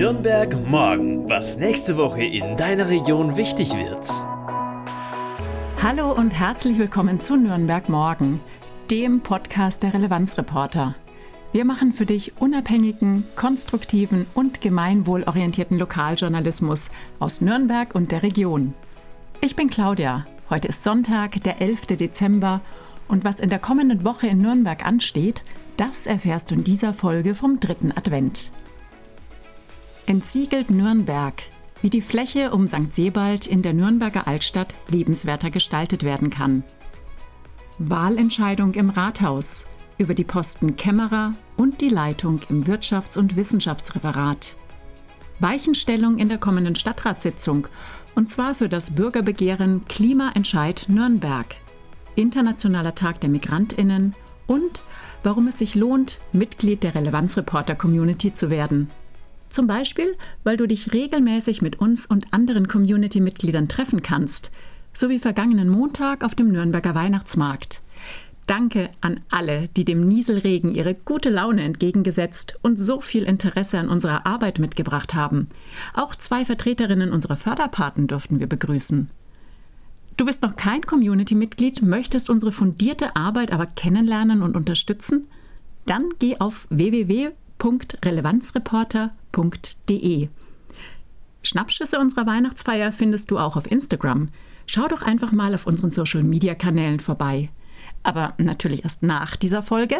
Nürnberg morgen, was nächste Woche in deiner Region wichtig wird. Hallo und herzlich willkommen zu Nürnberg morgen, dem Podcast der Relevanzreporter. Wir machen für dich unabhängigen, konstruktiven und gemeinwohlorientierten Lokaljournalismus aus Nürnberg und der Region. Ich bin Claudia. Heute ist Sonntag, der 11. Dezember und was in der kommenden Woche in Nürnberg ansteht, das erfährst du in dieser Folge vom dritten Advent. Entsiegelt Nürnberg, wie die Fläche um St. Sebald in der Nürnberger Altstadt lebenswerter gestaltet werden kann. Wahlentscheidung im Rathaus über die Posten Kämmerer und die Leitung im Wirtschafts- und Wissenschaftsreferat. Weichenstellung in der kommenden Stadtratssitzung und zwar für das Bürgerbegehren Klimaentscheid Nürnberg, Internationaler Tag der Migrantinnen und warum es sich lohnt, Mitglied der Relevanzreporter Community zu werden. Zum Beispiel, weil du dich regelmäßig mit uns und anderen Community-Mitgliedern treffen kannst, so wie vergangenen Montag auf dem Nürnberger Weihnachtsmarkt. Danke an alle, die dem Nieselregen ihre gute Laune entgegengesetzt und so viel Interesse an unserer Arbeit mitgebracht haben. Auch zwei Vertreterinnen unserer Förderpaten durften wir begrüßen. Du bist noch kein Community-Mitglied, möchtest unsere fundierte Arbeit aber kennenlernen und unterstützen? Dann geh auf www.relevanzreporter.com www.weihnachtsfeier.de. Schnappschüsse unserer Weihnachtsfeier findest du auch auf Instagram. Schau doch einfach mal auf unseren Social Media Kanälen vorbei. Aber natürlich erst nach dieser Folge,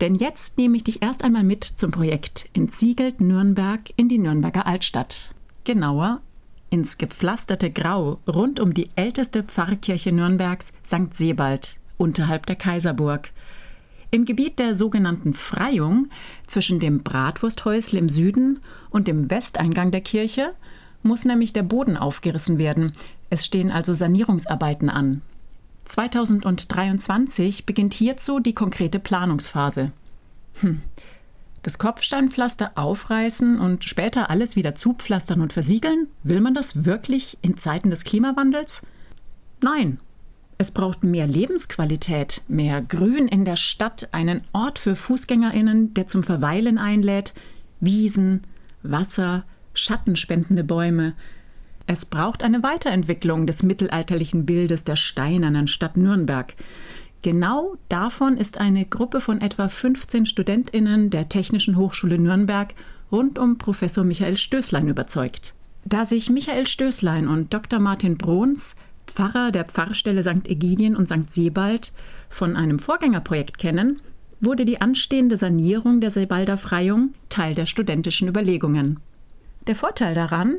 denn jetzt nehme ich dich erst einmal mit zum Projekt Entsiegelt Nürnberg in die Nürnberger Altstadt. Genauer ins gepflasterte Grau rund um die älteste Pfarrkirche Nürnbergs, St. Sebald, unterhalb der Kaiserburg. Im Gebiet der sogenannten Freiung zwischen dem Bratwursthäusl im Süden und dem Westeingang der Kirche muss nämlich der Boden aufgerissen werden. Es stehen also Sanierungsarbeiten an. 2023 beginnt hierzu die konkrete Planungsphase. Hm. Das Kopfsteinpflaster aufreißen und später alles wieder zupflastern und versiegeln? Will man das wirklich in Zeiten des Klimawandels? Nein, es braucht mehr Lebensqualität, mehr Grün in der Stadt, einen Ort für Fußgängerinnen, der zum Verweilen einlädt, Wiesen, Wasser, schattenspendende Bäume. Es braucht eine Weiterentwicklung des mittelalterlichen Bildes der steinernen Stadt Nürnberg. Genau davon ist eine Gruppe von etwa 15 Studentinnen der Technischen Hochschule Nürnberg rund um Professor Michael Stößlein überzeugt. Da sich Michael Stößlein und Dr. Martin Bruns Pfarrer der Pfarrstelle St. Egidien und St. Sebald von einem Vorgängerprojekt kennen, wurde die anstehende Sanierung der Sebalder Freiung Teil der studentischen Überlegungen. Der Vorteil daran,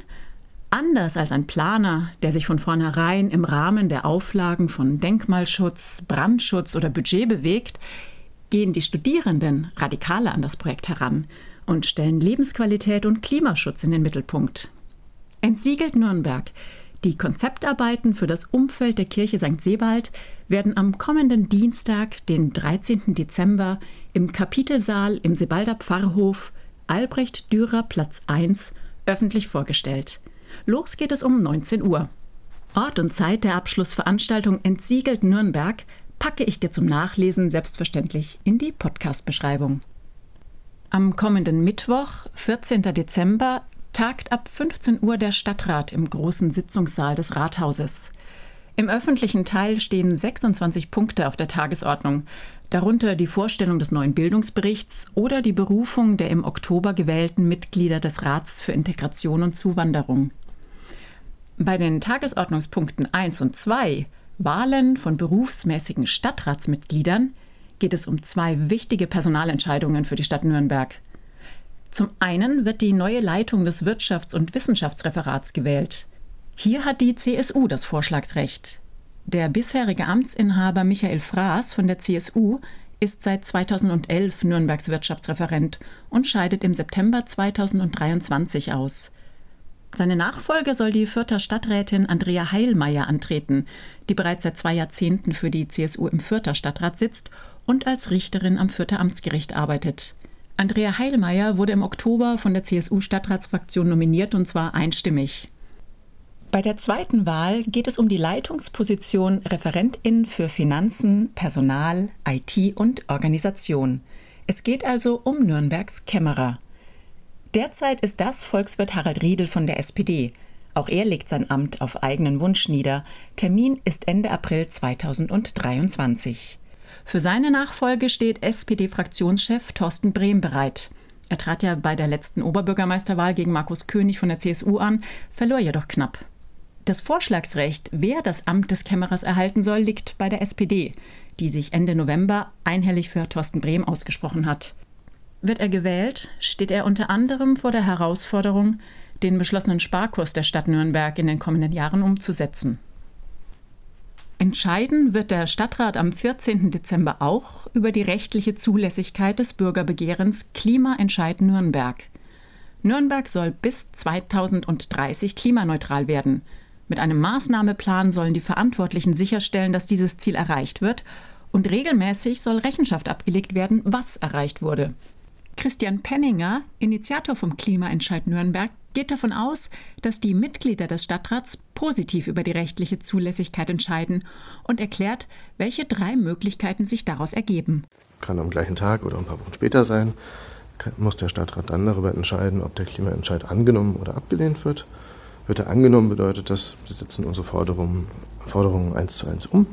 anders als ein Planer, der sich von vornherein im Rahmen der Auflagen von Denkmalschutz, Brandschutz oder Budget bewegt, gehen die Studierenden radikaler an das Projekt heran und stellen Lebensqualität und Klimaschutz in den Mittelpunkt. Entsiegelt Nürnberg die Konzeptarbeiten für das Umfeld der Kirche St. Sebald werden am kommenden Dienstag, den 13. Dezember, im Kapitelsaal im Sebalder Pfarrhof Albrecht Dürer Platz 1 öffentlich vorgestellt. Los geht es um 19 Uhr. Ort und Zeit der Abschlussveranstaltung Entsiegelt Nürnberg packe ich dir zum Nachlesen selbstverständlich in die Podcast-Beschreibung. Am kommenden Mittwoch, 14. Dezember, tagt ab 15 Uhr der Stadtrat im großen Sitzungssaal des Rathauses. Im öffentlichen Teil stehen 26 Punkte auf der Tagesordnung, darunter die Vorstellung des neuen Bildungsberichts oder die Berufung der im Oktober gewählten Mitglieder des Rats für Integration und Zuwanderung. Bei den Tagesordnungspunkten 1 und 2, Wahlen von berufsmäßigen Stadtratsmitgliedern, geht es um zwei wichtige Personalentscheidungen für die Stadt Nürnberg. Zum einen wird die neue Leitung des Wirtschafts- und Wissenschaftsreferats gewählt. Hier hat die CSU das Vorschlagsrecht. Der bisherige Amtsinhaber Michael Fraß von der CSU ist seit 2011 Nürnbergs Wirtschaftsreferent und scheidet im September 2023 aus. Seine Nachfolge soll die Fürther Stadträtin Andrea Heilmeier antreten, die bereits seit zwei Jahrzehnten für die CSU im Fürther Stadtrat sitzt und als Richterin am Fürther Amtsgericht arbeitet. Andrea Heilmeier wurde im Oktober von der CSU-Stadtratsfraktion nominiert und zwar einstimmig. Bei der zweiten Wahl geht es um die Leitungsposition Referentin für Finanzen, Personal, IT und Organisation. Es geht also um Nürnbergs Kämmerer. Derzeit ist das Volkswirt Harald Riedel von der SPD. Auch er legt sein Amt auf eigenen Wunsch nieder. Termin ist Ende April 2023. Für seine Nachfolge steht SPD-Fraktionschef Thorsten Brehm bereit. Er trat ja bei der letzten Oberbürgermeisterwahl gegen Markus König von der CSU an, verlor jedoch knapp. Das Vorschlagsrecht, wer das Amt des Kämmerers erhalten soll, liegt bei der SPD, die sich Ende November einhellig für Thorsten Brehm ausgesprochen hat. Wird er gewählt, steht er unter anderem vor der Herausforderung, den beschlossenen Sparkurs der Stadt Nürnberg in den kommenden Jahren umzusetzen. Entscheiden wird der Stadtrat am 14. Dezember auch über die rechtliche Zulässigkeit des Bürgerbegehrens Klimaentscheid Nürnberg. Nürnberg soll bis 2030 klimaneutral werden. Mit einem Maßnahmeplan sollen die Verantwortlichen sicherstellen, dass dieses Ziel erreicht wird, und regelmäßig soll Rechenschaft abgelegt werden, was erreicht wurde. Christian Penninger, Initiator vom Klimaentscheid Nürnberg, geht davon aus, dass die Mitglieder des Stadtrats positiv über die rechtliche Zulässigkeit entscheiden und erklärt, welche drei Möglichkeiten sich daraus ergeben. Kann am gleichen Tag oder ein paar Wochen später sein, muss der Stadtrat dann darüber entscheiden, ob der Klimaentscheid angenommen oder abgelehnt wird. Wird er angenommen, bedeutet das, wir setzen unsere Forderungen, Forderungen eins zu eins um.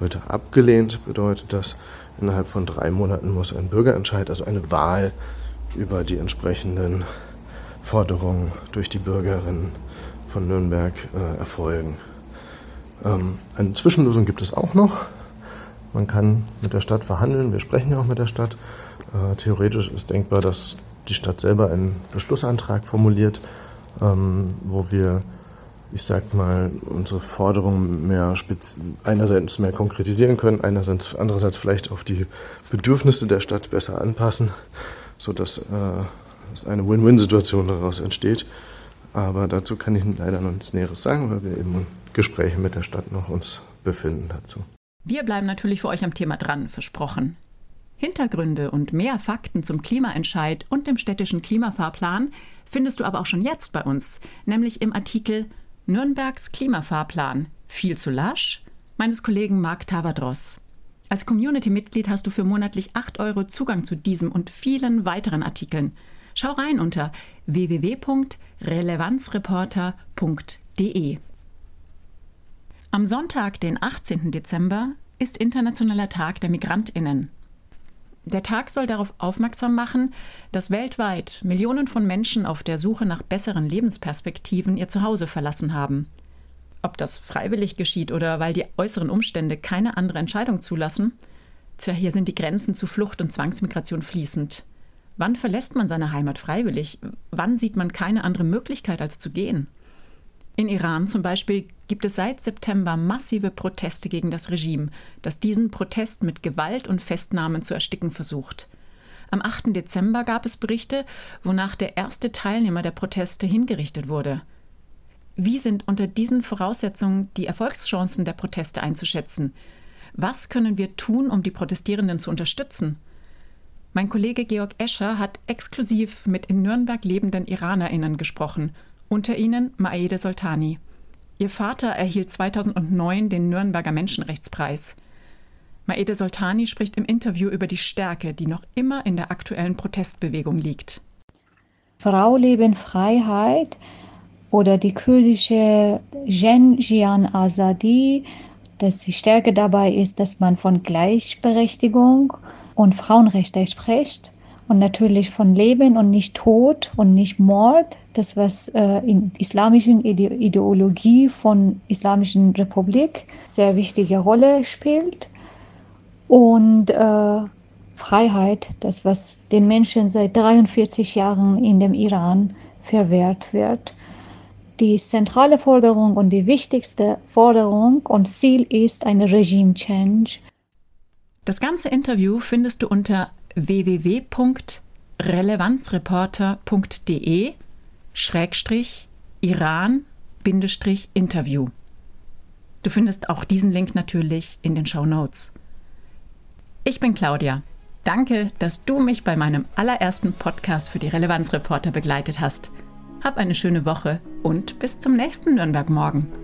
Wird er abgelehnt, bedeutet das, innerhalb von drei Monaten muss ein Bürgerentscheid, also eine Wahl über die entsprechenden Forderungen durch die Bürgerinnen von Nürnberg äh, erfolgen. Ähm, eine Zwischenlösung gibt es auch noch. Man kann mit der Stadt verhandeln. Wir sprechen ja auch mit der Stadt. Äh, theoretisch ist denkbar, dass die Stadt selber einen Beschlussantrag formuliert, ähm, wo wir, ich sag mal, unsere Forderungen mehr einerseits mehr konkretisieren können, einerseits andererseits vielleicht auf die Bedürfnisse der Stadt besser anpassen, sodass äh, dass eine Win-Win-Situation daraus entsteht. Aber dazu kann ich leider noch nichts Näheres sagen, weil wir eben Gespräche mit der Stadt noch uns befinden dazu. Wir bleiben natürlich für euch am Thema dran, versprochen. Hintergründe und mehr Fakten zum Klimaentscheid und dem städtischen Klimafahrplan findest du aber auch schon jetzt bei uns, nämlich im Artikel Nürnbergs Klimafahrplan. Viel zu lasch? meines Kollegen Marc Tavadros. Als Community-Mitglied hast du für monatlich 8 Euro Zugang zu diesem und vielen weiteren Artikeln. Schau rein unter www.relevanzreporter.de. Am Sonntag, den 18. Dezember, ist Internationaler Tag der Migrantinnen. Der Tag soll darauf aufmerksam machen, dass weltweit Millionen von Menschen auf der Suche nach besseren Lebensperspektiven ihr Zuhause verlassen haben. Ob das freiwillig geschieht oder weil die äußeren Umstände keine andere Entscheidung zulassen, tja, hier sind die Grenzen zu Flucht und Zwangsmigration fließend. Wann verlässt man seine Heimat freiwillig? Wann sieht man keine andere Möglichkeit, als zu gehen? In Iran zum Beispiel gibt es seit September massive Proteste gegen das Regime, das diesen Protest mit Gewalt und Festnahmen zu ersticken versucht. Am 8. Dezember gab es Berichte, wonach der erste Teilnehmer der Proteste hingerichtet wurde. Wie sind unter diesen Voraussetzungen die Erfolgschancen der Proteste einzuschätzen? Was können wir tun, um die Protestierenden zu unterstützen? Mein Kollege Georg Escher hat exklusiv mit in Nürnberg lebenden IranerInnen gesprochen, unter ihnen Maede Soltani. Ihr Vater erhielt 2009 den Nürnberger Menschenrechtspreis. Maede Soltani spricht im Interview über die Stärke, die noch immer in der aktuellen Protestbewegung liegt. Frau Leben Freiheit oder die kurdische Jen Jian Azadi, dass die Stärke dabei ist, dass man von Gleichberechtigung und Frauenrechte spricht und natürlich von Leben und nicht Tod und nicht Mord, das was äh, in islamischen Ide Ideologie von islamischen Republik sehr wichtige Rolle spielt und äh, Freiheit, das was den Menschen seit 43 Jahren in dem Iran verwehrt wird. Die zentrale Forderung und die wichtigste Forderung und Ziel ist ein Regime Change. Das ganze Interview findest du unter www.relevanzreporter.de Schrägstrich Iran Interview. Du findest auch diesen Link natürlich in den Show Notes. Ich bin Claudia. Danke, dass du mich bei meinem allerersten Podcast für die Relevanzreporter begleitet hast. Hab eine schöne Woche und bis zum nächsten Nürnberg morgen.